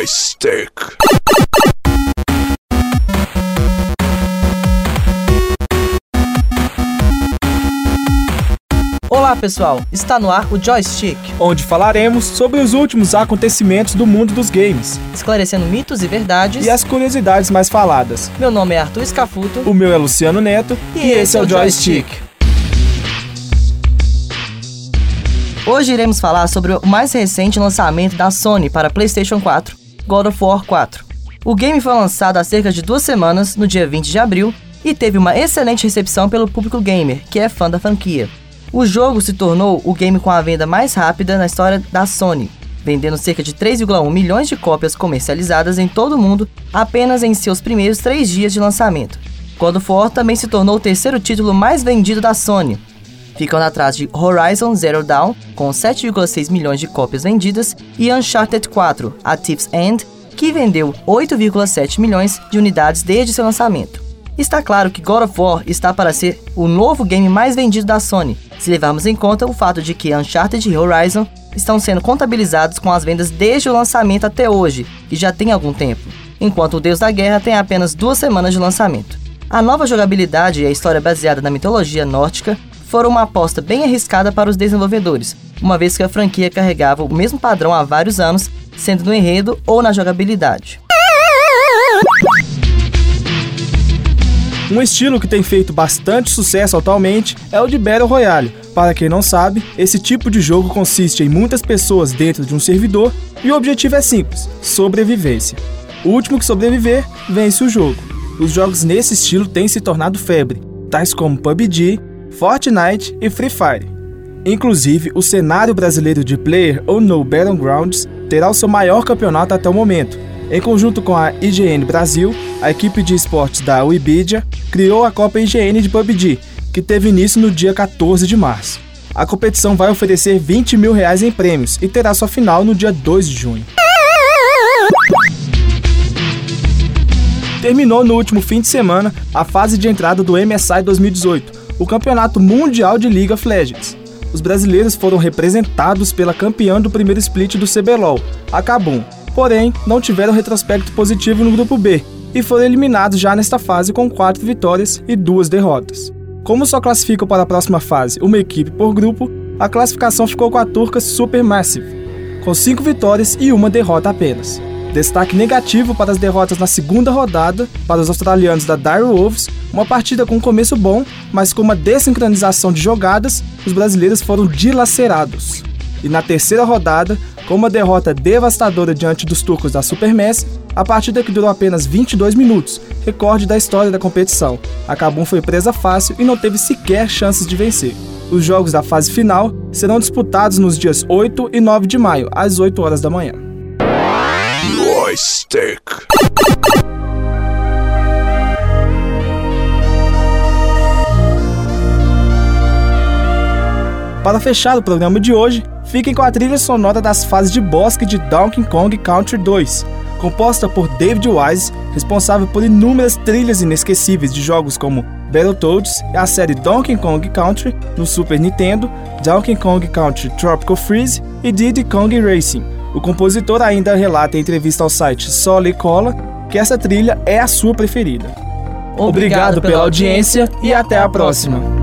Joystick. Olá pessoal, está no ar o Joystick, onde falaremos sobre os últimos acontecimentos do mundo dos games esclarecendo mitos e verdades. e as curiosidades mais faladas. Meu nome é Arthur Escafuto. O meu é Luciano Neto E esse é o Joystick. Hoje iremos falar sobre o mais recente lançamento da Sony para PlayStation 4, God of War 4. O game foi lançado há cerca de duas semanas, no dia 20 de abril, e teve uma excelente recepção pelo público gamer, que é fã da franquia. O jogo se tornou o game com a venda mais rápida na história da Sony, vendendo cerca de 3,1 milhões de cópias comercializadas em todo o mundo apenas em seus primeiros três dias de lançamento. God of War também se tornou o terceiro título mais vendido da Sony, ficando atrás de Horizon Zero Dawn, com 7,6 milhões de cópias vendidas, e Uncharted 4, A Thief's End, que vendeu 8,7 milhões de unidades desde seu lançamento. Está claro que God of War está para ser o novo game mais vendido da Sony, se levarmos em conta o fato de que Uncharted e Horizon estão sendo contabilizados com as vendas desde o lançamento até hoje, e já tem algum tempo, enquanto o Deus da Guerra tem apenas duas semanas de lançamento. A nova jogabilidade e a história baseada na mitologia nórdica foram uma aposta bem arriscada para os desenvolvedores, uma vez que a franquia carregava o mesmo padrão há vários anos, sendo no enredo ou na jogabilidade. Um estilo que tem feito bastante sucesso atualmente é o de Battle Royale. Para quem não sabe, esse tipo de jogo consiste em muitas pessoas dentro de um servidor e o objetivo é simples: sobrevivência. O último que sobreviver vence o jogo. Os jogos nesse estilo têm se tornado febre, tais como PUBG, Fortnite e Free Fire. Inclusive, o cenário brasileiro de Player ou No Battlegrounds terá o seu maior campeonato até o momento. Em conjunto com a IGN Brasil, a equipe de esportes da Webedia criou a Copa IGN de PUBG, que teve início no dia 14 de março. A competição vai oferecer 20 mil reais em prêmios e terá sua final no dia 2 de junho. Terminou no último fim de semana a fase de entrada do MSI 2018, o Campeonato Mundial de League of Legends. Os brasileiros foram representados pela campeã do primeiro split do CBLOL, a Kabum. Porém, não tiveram retrospecto positivo no grupo B e foram eliminados já nesta fase com quatro vitórias e duas derrotas. Como só classificam para a próxima fase uma equipe por grupo, a classificação ficou com a turca Supermassive, com cinco vitórias e uma derrota apenas. Destaque negativo para as derrotas na segunda rodada para os australianos da Dire Wolves, uma partida com começo bom, mas com uma desincronização de jogadas, os brasileiros foram dilacerados. E na terceira rodada, com uma derrota devastadora diante dos turcos da Supermassive, a partida que durou apenas 22 minutos, recorde da história da competição. A Kabum foi presa fácil e não teve sequer chances de vencer. Os jogos da fase final serão disputados nos dias 8 e 9 de maio, às 8 horas da manhã. Para fechar o programa de hoje, fiquem com a trilha sonora das fases de bosque de Donkey Kong Country 2, composta por David Wise, responsável por inúmeras trilhas inesquecíveis de jogos como Battletoads e a série Donkey Kong Country no Super Nintendo, Donkey Kong Country Tropical Freeze e Diddy Kong Racing. O compositor ainda relata em entrevista ao site Sole Cola que essa trilha é a sua preferida. Obrigado pela audiência e até a próxima.